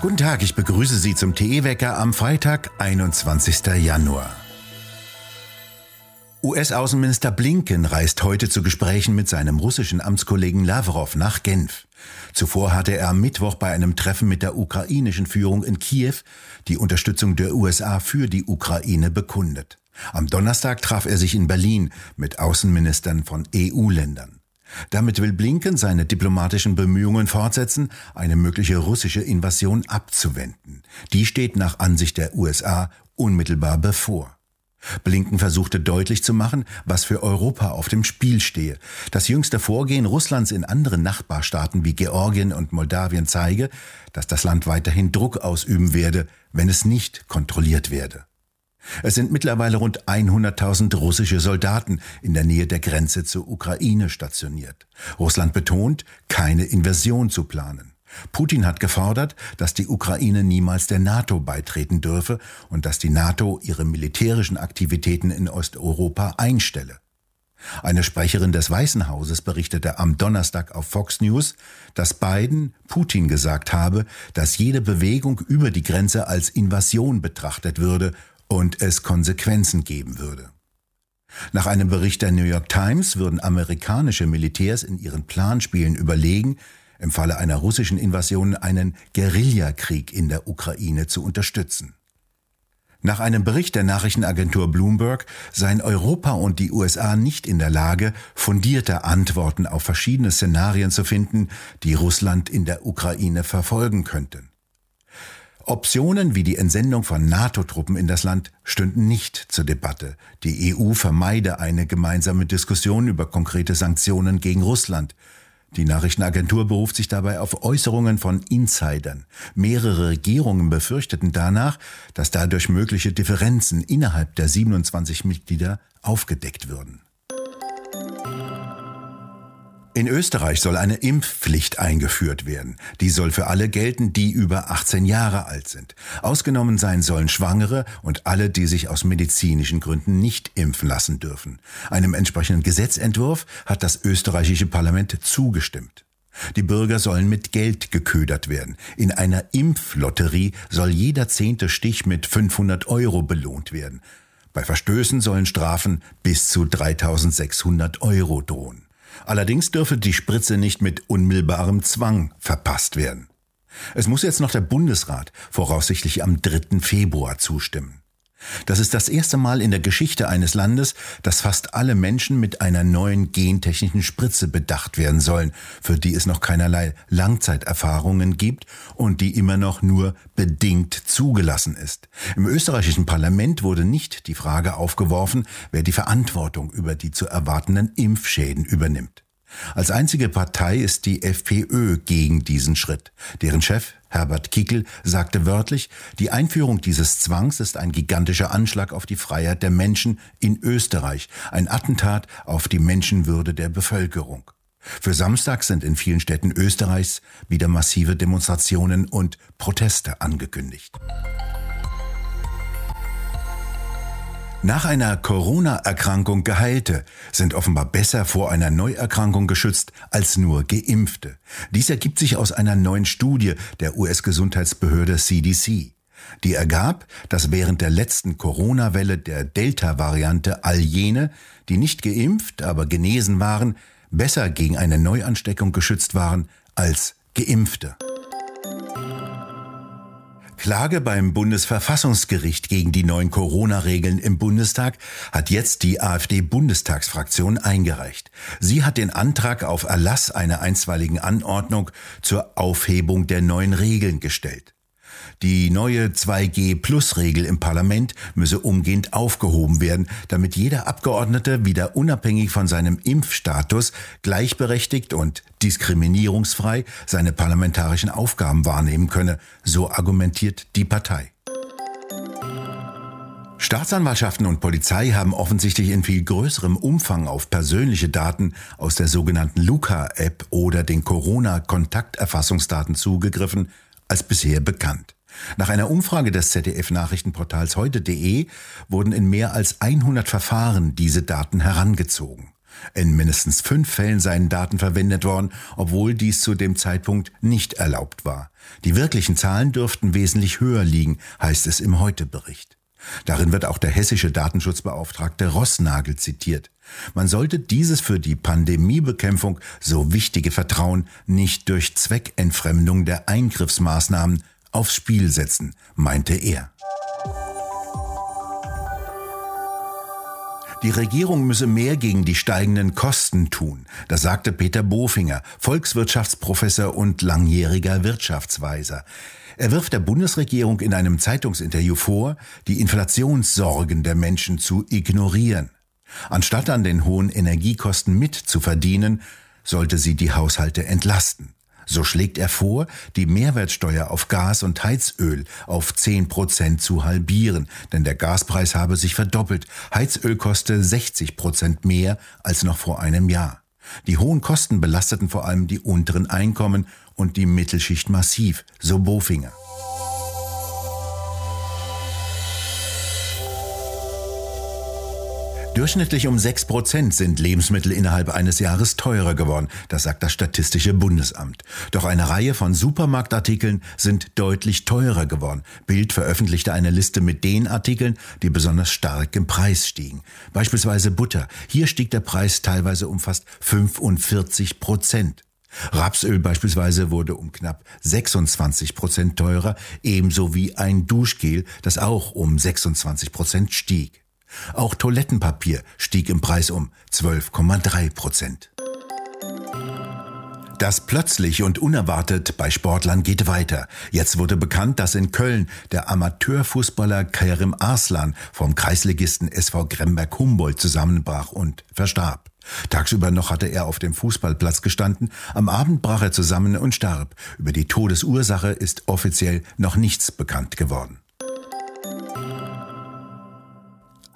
Guten Tag, ich begrüße Sie zum TE-Wecker am Freitag, 21. Januar. US-Außenminister Blinken reist heute zu Gesprächen mit seinem russischen Amtskollegen Lavrov nach Genf. Zuvor hatte er am Mittwoch bei einem Treffen mit der ukrainischen Führung in Kiew die Unterstützung der USA für die Ukraine bekundet. Am Donnerstag traf er sich in Berlin mit Außenministern von EU-Ländern. Damit will Blinken seine diplomatischen Bemühungen fortsetzen, eine mögliche russische Invasion abzuwenden. Die steht nach Ansicht der USA unmittelbar bevor. Blinken versuchte deutlich zu machen, was für Europa auf dem Spiel stehe. Das jüngste Vorgehen Russlands in anderen Nachbarstaaten wie Georgien und Moldawien zeige, dass das Land weiterhin Druck ausüben werde, wenn es nicht kontrolliert werde. Es sind mittlerweile rund 100.000 russische Soldaten in der Nähe der Grenze zur Ukraine stationiert. Russland betont, keine Invasion zu planen. Putin hat gefordert, dass die Ukraine niemals der NATO beitreten dürfe und dass die NATO ihre militärischen Aktivitäten in Osteuropa einstelle. Eine Sprecherin des Weißen Hauses berichtete am Donnerstag auf Fox News, dass Biden Putin gesagt habe, dass jede Bewegung über die Grenze als Invasion betrachtet würde und es Konsequenzen geben würde. Nach einem Bericht der New York Times würden amerikanische Militärs in ihren Planspielen überlegen, im Falle einer russischen Invasion einen Guerillakrieg in der Ukraine zu unterstützen. Nach einem Bericht der Nachrichtenagentur Bloomberg seien Europa und die USA nicht in der Lage, fundierte Antworten auf verschiedene Szenarien zu finden, die Russland in der Ukraine verfolgen könnten. Optionen wie die Entsendung von NATO-Truppen in das Land stünden nicht zur Debatte. Die EU vermeide eine gemeinsame Diskussion über konkrete Sanktionen gegen Russland. Die Nachrichtenagentur beruft sich dabei auf Äußerungen von Insidern. Mehrere Regierungen befürchteten danach, dass dadurch mögliche Differenzen innerhalb der 27 Mitglieder aufgedeckt würden. In Österreich soll eine Impfpflicht eingeführt werden. Die soll für alle gelten, die über 18 Jahre alt sind. Ausgenommen sein sollen Schwangere und alle, die sich aus medizinischen Gründen nicht impfen lassen dürfen. Einem entsprechenden Gesetzentwurf hat das österreichische Parlament zugestimmt. Die Bürger sollen mit Geld geködert werden. In einer Impflotterie soll jeder zehnte Stich mit 500 Euro belohnt werden. Bei Verstößen sollen Strafen bis zu 3600 Euro drohen. Allerdings dürfe die Spritze nicht mit unmittelbarem Zwang verpasst werden. Es muss jetzt noch der Bundesrat voraussichtlich am 3. Februar zustimmen. Das ist das erste Mal in der Geschichte eines Landes, dass fast alle Menschen mit einer neuen gentechnischen Spritze bedacht werden sollen, für die es noch keinerlei Langzeiterfahrungen gibt und die immer noch nur bedingt zugelassen ist. Im österreichischen Parlament wurde nicht die Frage aufgeworfen, wer die Verantwortung über die zu erwartenden Impfschäden übernimmt. Als einzige Partei ist die FPÖ gegen diesen Schritt. Deren Chef Herbert Kickel sagte wörtlich, die Einführung dieses Zwangs ist ein gigantischer Anschlag auf die Freiheit der Menschen in Österreich, ein Attentat auf die Menschenwürde der Bevölkerung. Für Samstag sind in vielen Städten Österreichs wieder massive Demonstrationen und Proteste angekündigt. Nach einer Corona-Erkrankung Geheilte sind offenbar besser vor einer Neuerkrankung geschützt als nur Geimpfte. Dies ergibt sich aus einer neuen Studie der US-Gesundheitsbehörde CDC. Die ergab, dass während der letzten Corona-Welle der Delta-Variante all jene, die nicht geimpft, aber genesen waren, besser gegen eine Neuansteckung geschützt waren als Geimpfte. Klage beim Bundesverfassungsgericht gegen die neuen Corona-Regeln im Bundestag hat jetzt die AfD-Bundestagsfraktion eingereicht. Sie hat den Antrag auf Erlass einer einstweiligen Anordnung zur Aufhebung der neuen Regeln gestellt. Die neue 2G-Plus-Regel im Parlament müsse umgehend aufgehoben werden, damit jeder Abgeordnete wieder unabhängig von seinem Impfstatus gleichberechtigt und diskriminierungsfrei seine parlamentarischen Aufgaben wahrnehmen könne, so argumentiert die Partei. Staatsanwaltschaften und Polizei haben offensichtlich in viel größerem Umfang auf persönliche Daten aus der sogenannten Luca-App oder den Corona-Kontakterfassungsdaten zugegriffen, als bisher bekannt. Nach einer Umfrage des ZDF-Nachrichtenportals heute.de wurden in mehr als 100 Verfahren diese Daten herangezogen. In mindestens fünf Fällen seien Daten verwendet worden, obwohl dies zu dem Zeitpunkt nicht erlaubt war. Die wirklichen Zahlen dürften wesentlich höher liegen, heißt es im Heute-Bericht. Darin wird auch der hessische Datenschutzbeauftragte Rossnagel zitiert. Man sollte dieses für die Pandemiebekämpfung so wichtige Vertrauen nicht durch Zweckentfremdung der Eingriffsmaßnahmen aufs Spiel setzen, meinte er. Die Regierung müsse mehr gegen die steigenden Kosten tun, das sagte Peter Bofinger, Volkswirtschaftsprofessor und langjähriger Wirtschaftsweiser. Er wirft der Bundesregierung in einem Zeitungsinterview vor, die Inflationssorgen der Menschen zu ignorieren. Anstatt an den hohen Energiekosten mitzuverdienen, sollte sie die Haushalte entlasten. So schlägt er vor, die Mehrwertsteuer auf Gas und Heizöl auf 10 Prozent zu halbieren, denn der Gaspreis habe sich verdoppelt. Heizöl koste 60 Prozent mehr als noch vor einem Jahr. Die hohen Kosten belasteten vor allem die unteren Einkommen und die Mittelschicht massiv, so Bofinger. Durchschnittlich um 6 Prozent sind Lebensmittel innerhalb eines Jahres teurer geworden, das sagt das Statistische Bundesamt. Doch eine Reihe von Supermarktartikeln sind deutlich teurer geworden. Bild veröffentlichte eine Liste mit den Artikeln, die besonders stark im Preis stiegen. Beispielsweise Butter. Hier stieg der Preis teilweise um fast 45 Prozent. Rapsöl beispielsweise wurde um knapp 26 Prozent teurer, ebenso wie ein Duschgel, das auch um 26 Prozent stieg. Auch Toilettenpapier stieg im Preis um 12,3 Prozent. Das plötzlich und unerwartet bei Sportlern geht weiter. Jetzt wurde bekannt, dass in Köln der Amateurfußballer Kerim Arslan vom Kreisligisten SV Gremberg-Humboldt zusammenbrach und verstarb. Tagsüber noch hatte er auf dem Fußballplatz gestanden, am Abend brach er zusammen und starb. Über die Todesursache ist offiziell noch nichts bekannt geworden.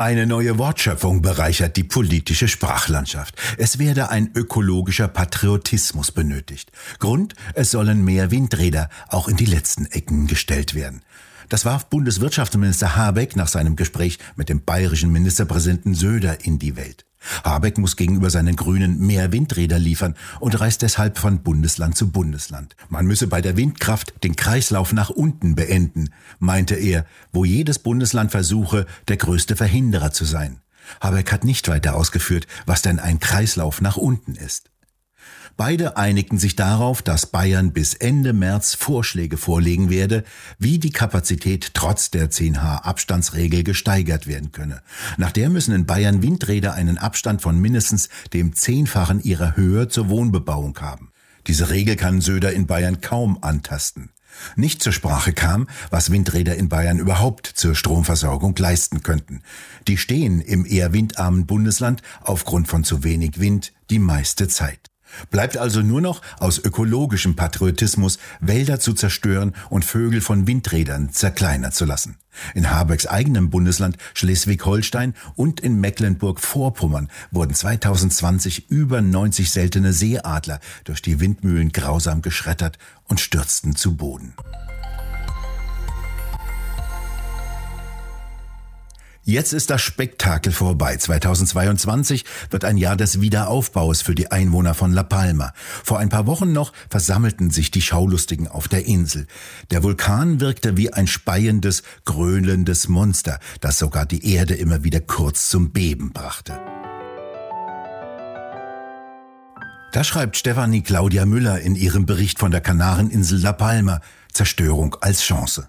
Eine neue Wortschöpfung bereichert die politische Sprachlandschaft. Es werde ein ökologischer Patriotismus benötigt. Grund, es sollen mehr Windräder auch in die letzten Ecken gestellt werden. Das warf Bundeswirtschaftsminister Habeck nach seinem Gespräch mit dem bayerischen Ministerpräsidenten Söder in die Welt. Habeck muss gegenüber seinen Grünen mehr Windräder liefern und reist deshalb von Bundesland zu Bundesland. Man müsse bei der Windkraft den Kreislauf nach unten beenden, meinte er, wo jedes Bundesland versuche, der größte Verhinderer zu sein. Habeck hat nicht weiter ausgeführt, was denn ein Kreislauf nach unten ist. Beide einigten sich darauf, dass Bayern bis Ende März Vorschläge vorlegen werde, wie die Kapazität trotz der 10H Abstandsregel gesteigert werden könne. Nach der müssen in Bayern Windräder einen Abstand von mindestens dem Zehnfachen ihrer Höhe zur Wohnbebauung haben. Diese Regel kann Söder in Bayern kaum antasten. Nicht zur Sprache kam, was Windräder in Bayern überhaupt zur Stromversorgung leisten könnten. Die stehen im eher windarmen Bundesland aufgrund von zu wenig Wind die meiste Zeit. Bleibt also nur noch aus ökologischem Patriotismus Wälder zu zerstören und Vögel von Windrädern zerkleinern zu lassen. In Habecks eigenem Bundesland Schleswig-Holstein und in Mecklenburg-Vorpommern wurden 2020 über 90 seltene Seeadler durch die Windmühlen grausam geschreddert und stürzten zu Boden. Jetzt ist das Spektakel vorbei. 2022 wird ein Jahr des Wiederaufbaus für die Einwohner von La Palma. Vor ein paar Wochen noch versammelten sich die Schaulustigen auf der Insel. Der Vulkan wirkte wie ein speiendes, gröhlendes Monster, das sogar die Erde immer wieder kurz zum Beben brachte. Da schreibt Stefanie Claudia Müller in ihrem Bericht von der Kanareninsel La Palma Zerstörung als Chance.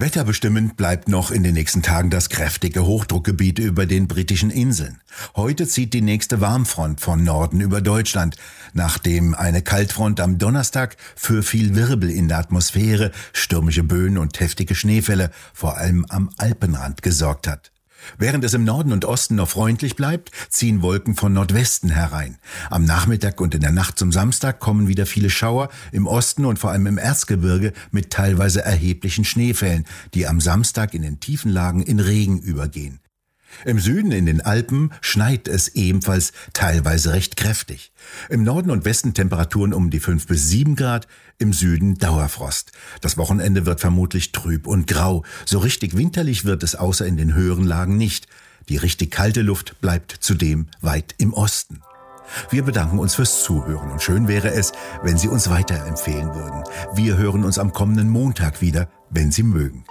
Wetterbestimmend bleibt noch in den nächsten Tagen das kräftige Hochdruckgebiet über den britischen Inseln. Heute zieht die nächste Warmfront von Norden über Deutschland, nachdem eine Kaltfront am Donnerstag für viel Wirbel in der Atmosphäre, stürmische Böen und heftige Schneefälle vor allem am Alpenrand gesorgt hat. Während es im Norden und Osten noch freundlich bleibt, ziehen Wolken von Nordwesten herein. Am Nachmittag und in der Nacht zum Samstag kommen wieder viele Schauer im Osten und vor allem im Erzgebirge mit teilweise erheblichen Schneefällen, die am Samstag in den tiefen Lagen in Regen übergehen. Im Süden in den Alpen schneit es ebenfalls teilweise recht kräftig. Im Norden und Westen Temperaturen um die 5 bis 7 Grad, im Süden Dauerfrost. Das Wochenende wird vermutlich trüb und grau. So richtig winterlich wird es außer in den höheren Lagen nicht. Die richtig kalte Luft bleibt zudem weit im Osten. Wir bedanken uns fürs Zuhören und schön wäre es, wenn Sie uns weiterempfehlen würden. Wir hören uns am kommenden Montag wieder, wenn Sie mögen.